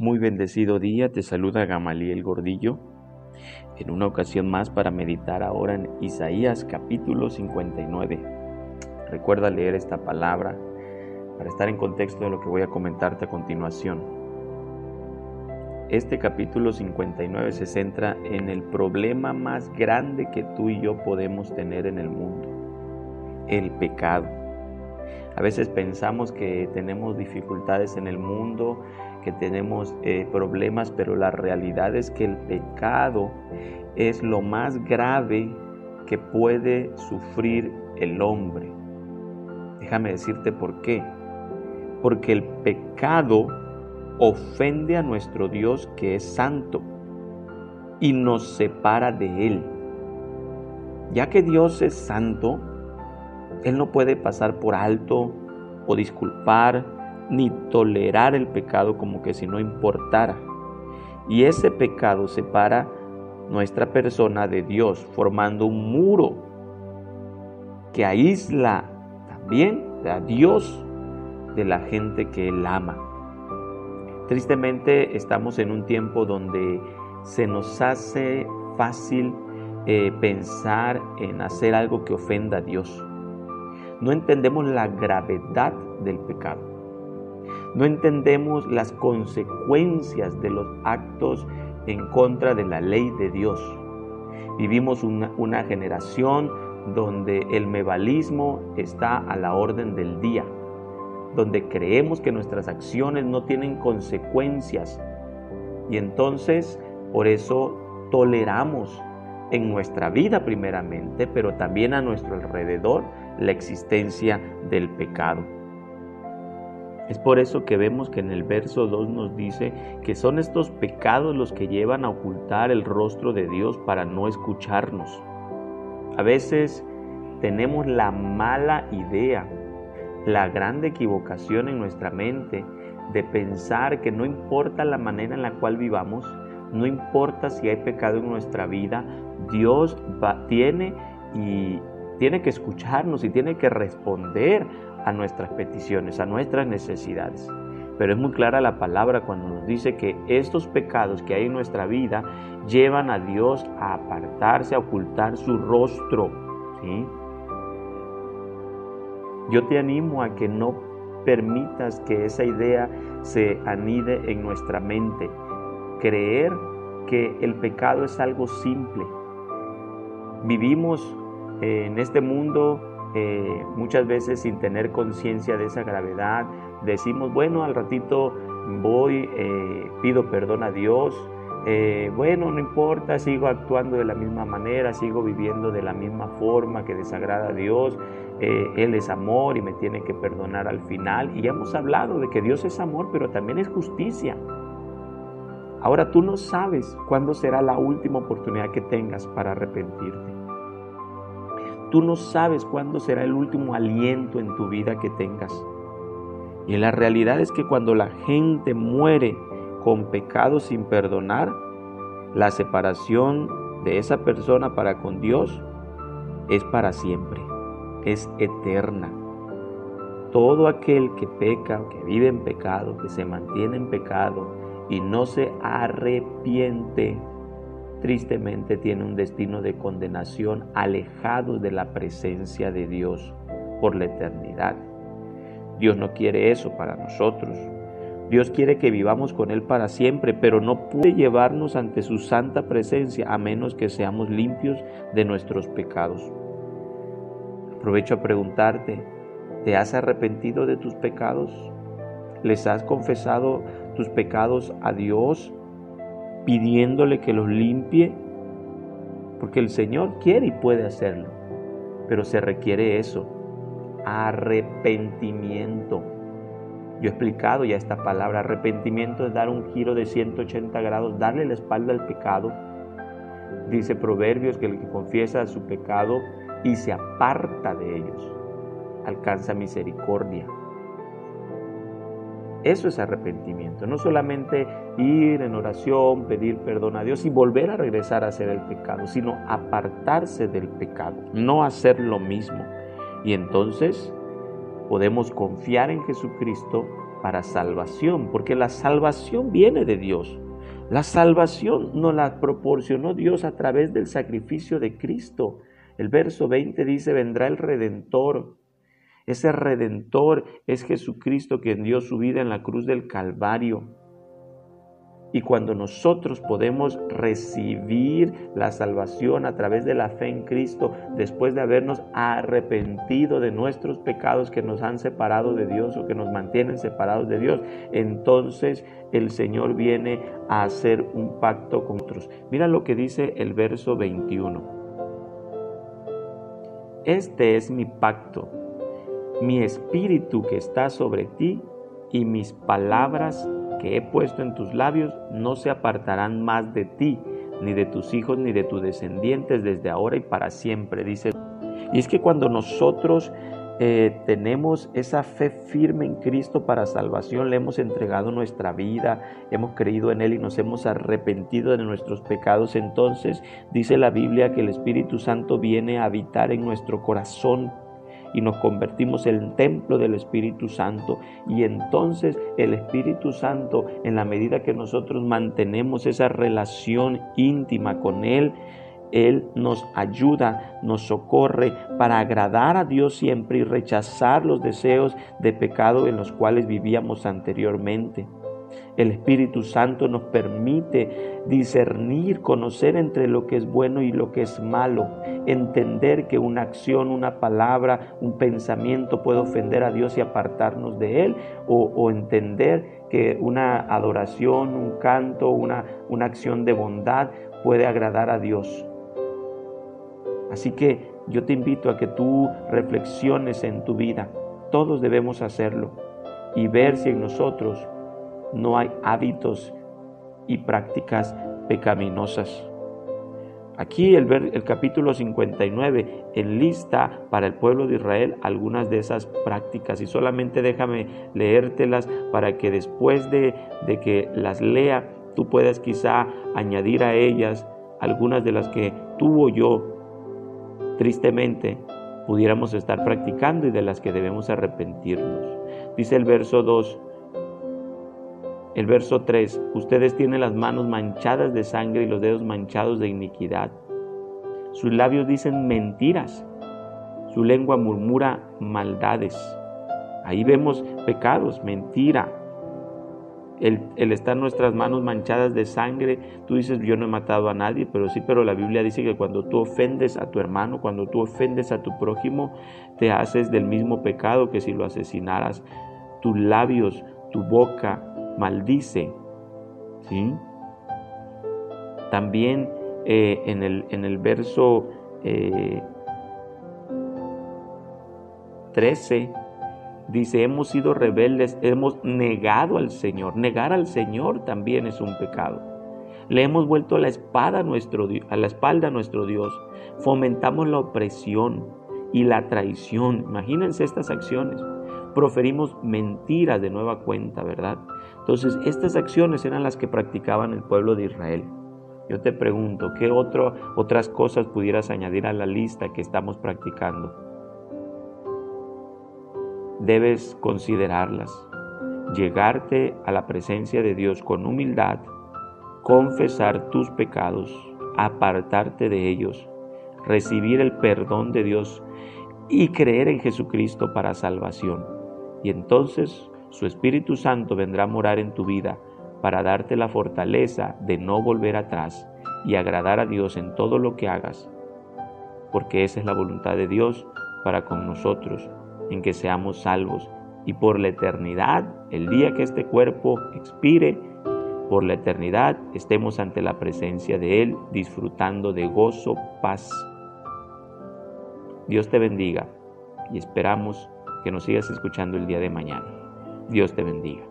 Muy bendecido día, te saluda Gamaliel Gordillo en una ocasión más para meditar ahora en Isaías capítulo 59. Recuerda leer esta palabra para estar en contexto de lo que voy a comentarte a continuación. Este capítulo 59 se centra en el problema más grande que tú y yo podemos tener en el mundo, el pecado. A veces pensamos que tenemos dificultades en el mundo, que tenemos eh, problemas, pero la realidad es que el pecado es lo más grave que puede sufrir el hombre. Déjame decirte por qué. Porque el pecado ofende a nuestro Dios que es santo y nos separa de Él. Ya que Dios es santo, Él no puede pasar por alto o disculpar ni tolerar el pecado como que si no importara. Y ese pecado separa nuestra persona de Dios, formando un muro que aísla también a Dios de la gente que Él ama. Tristemente estamos en un tiempo donde se nos hace fácil eh, pensar en hacer algo que ofenda a Dios. No entendemos la gravedad del pecado. No entendemos las consecuencias de los actos en contra de la ley de Dios. Vivimos una, una generación donde el mebalismo está a la orden del día, donde creemos que nuestras acciones no tienen consecuencias y entonces por eso toleramos en nuestra vida primeramente, pero también a nuestro alrededor la existencia del pecado. Es por eso que vemos que en el verso 2 nos dice que son estos pecados los que llevan a ocultar el rostro de Dios para no escucharnos. A veces tenemos la mala idea, la grande equivocación en nuestra mente de pensar que no importa la manera en la cual vivamos, no importa si hay pecado en nuestra vida, Dios tiene y tiene que escucharnos y tiene que responder a nuestras peticiones, a nuestras necesidades. Pero es muy clara la palabra cuando nos dice que estos pecados que hay en nuestra vida llevan a Dios a apartarse, a ocultar su rostro. ¿sí? Yo te animo a que no permitas que esa idea se anide en nuestra mente. Creer que el pecado es algo simple. Vivimos en este mundo eh, muchas veces sin tener conciencia de esa gravedad, decimos, bueno, al ratito voy, eh, pido perdón a Dios, eh, bueno, no importa, sigo actuando de la misma manera, sigo viviendo de la misma forma que desagrada a Dios, Él es amor y me tiene que perdonar al final. Y ya hemos hablado de que Dios es amor, pero también es justicia. Ahora tú no sabes cuándo será la última oportunidad que tengas para arrepentirte. Tú no sabes cuándo será el último aliento en tu vida que tengas. Y la realidad es que cuando la gente muere con pecado sin perdonar, la separación de esa persona para con Dios es para siempre, es eterna. Todo aquel que peca, que vive en pecado, que se mantiene en pecado y no se arrepiente, tristemente tiene un destino de condenación alejado de la presencia de Dios por la eternidad. Dios no quiere eso para nosotros. Dios quiere que vivamos con Él para siempre, pero no puede llevarnos ante su santa presencia a menos que seamos limpios de nuestros pecados. Aprovecho a preguntarte, ¿te has arrepentido de tus pecados? ¿Les has confesado tus pecados a Dios pidiéndole que los limpie, porque el Señor quiere y puede hacerlo, pero se requiere eso, arrepentimiento. Yo he explicado ya esta palabra, arrepentimiento es dar un giro de 180 grados, darle la espalda al pecado. Dice Proverbios que el que confiesa su pecado y se aparta de ellos, alcanza misericordia. Eso es arrepentimiento, no solamente ir en oración, pedir perdón a Dios y volver a regresar a hacer el pecado, sino apartarse del pecado, no hacer lo mismo. Y entonces podemos confiar en Jesucristo para salvación, porque la salvación viene de Dios. La salvación nos la proporcionó Dios a través del sacrificio de Cristo. El verso 20 dice, vendrá el redentor. Ese redentor es Jesucristo quien dio su vida en la cruz del Calvario. Y cuando nosotros podemos recibir la salvación a través de la fe en Cristo, después de habernos arrepentido de nuestros pecados que nos han separado de Dios o que nos mantienen separados de Dios, entonces el Señor viene a hacer un pacto con nosotros. Mira lo que dice el verso 21. Este es mi pacto, mi espíritu que está sobre ti y mis palabras que he puesto en tus labios no se apartarán más de ti, ni de tus hijos, ni de tus descendientes desde ahora y para siempre, dice. Y es que cuando nosotros eh, tenemos esa fe firme en Cristo para salvación, le hemos entregado nuestra vida, hemos creído en Él y nos hemos arrepentido de nuestros pecados, entonces dice la Biblia que el Espíritu Santo viene a habitar en nuestro corazón y nos convertimos en el templo del Espíritu Santo. Y entonces el Espíritu Santo, en la medida que nosotros mantenemos esa relación íntima con Él, él nos ayuda, nos socorre para agradar a Dios siempre y rechazar los deseos de pecado en los cuales vivíamos anteriormente. El Espíritu Santo nos permite discernir, conocer entre lo que es bueno y lo que es malo, entender que una acción, una palabra, un pensamiento puede ofender a Dios y apartarnos de Él, o, entender que una adoración, un canto, una, una acción de bondad puede agradar a Dios. Así que yo te invito a que tú reflexiones en tu vida. Todos debemos hacerlo y ver si en nosotros no hay hábitos y prácticas pecaminosas. Aquí el, el, capítulo 59 enlista para el pueblo de Israel algunas de esas prácticas y solamente déjame leértelas para que después de, de que las lea tú puedas quizá añadir a ellas algunas de las que tuvo yo tristemente pudiéramos estar practicando y de las que debemos arrepentirnos. Dice el verso 2, el verso 3, ustedes tienen las manos manchadas de sangre y los dedos manchados de iniquidad. Sus labios dicen mentiras, su lengua murmura maldades. Ahí vemos pecados, mentira. El, el, estar nuestras manos manchadas de sangre, tú dices, yo no he matado a nadie, pero sí, pero la Biblia dice que cuando tú ofendes a tu hermano, cuando tú ofendes a tu prójimo, te haces del mismo pecado que si lo asesinaras. Tus labios, tu boca, maldice. ¿sí? También eh, en, el, en, el, verso 13 eh, dice, hemos sido rebeldes, hemos negado al Señor. Negar al Señor también es un pecado. Le hemos vuelto la, espada a, nuestro, a la espalda a nuestro Dios. Fomentamos la opresión y la traición. Imagínense estas acciones proferimos mentiras de nueva cuenta, ¿verdad? Entonces, estas acciones eran las que practicaban el pueblo de Israel. Yo te pregunto, ¿qué otras cosas pudieras añadir a la lista que estamos practicando? Debes considerarlas. Llegarte a la presencia de Dios con humildad, confesar tus pecados, apartarte de ellos, recibir el perdón de Dios y creer en Jesucristo para salvación. Y entonces su Espíritu Santo vendrá a morar en tu vida para darte la fortaleza de no volver atrás y agradar a Dios en todo lo que hagas, porque esa es la voluntad de Dios para con nosotros, en que seamos salvos y por la eternidad, el día que este cuerpo expire, por la eternidad estemos ante la presencia de Él, disfrutando de gozo, paz. Dios te bendiga y esperamos que nos sigas escuchando el día de mañana. Dios te bendiga.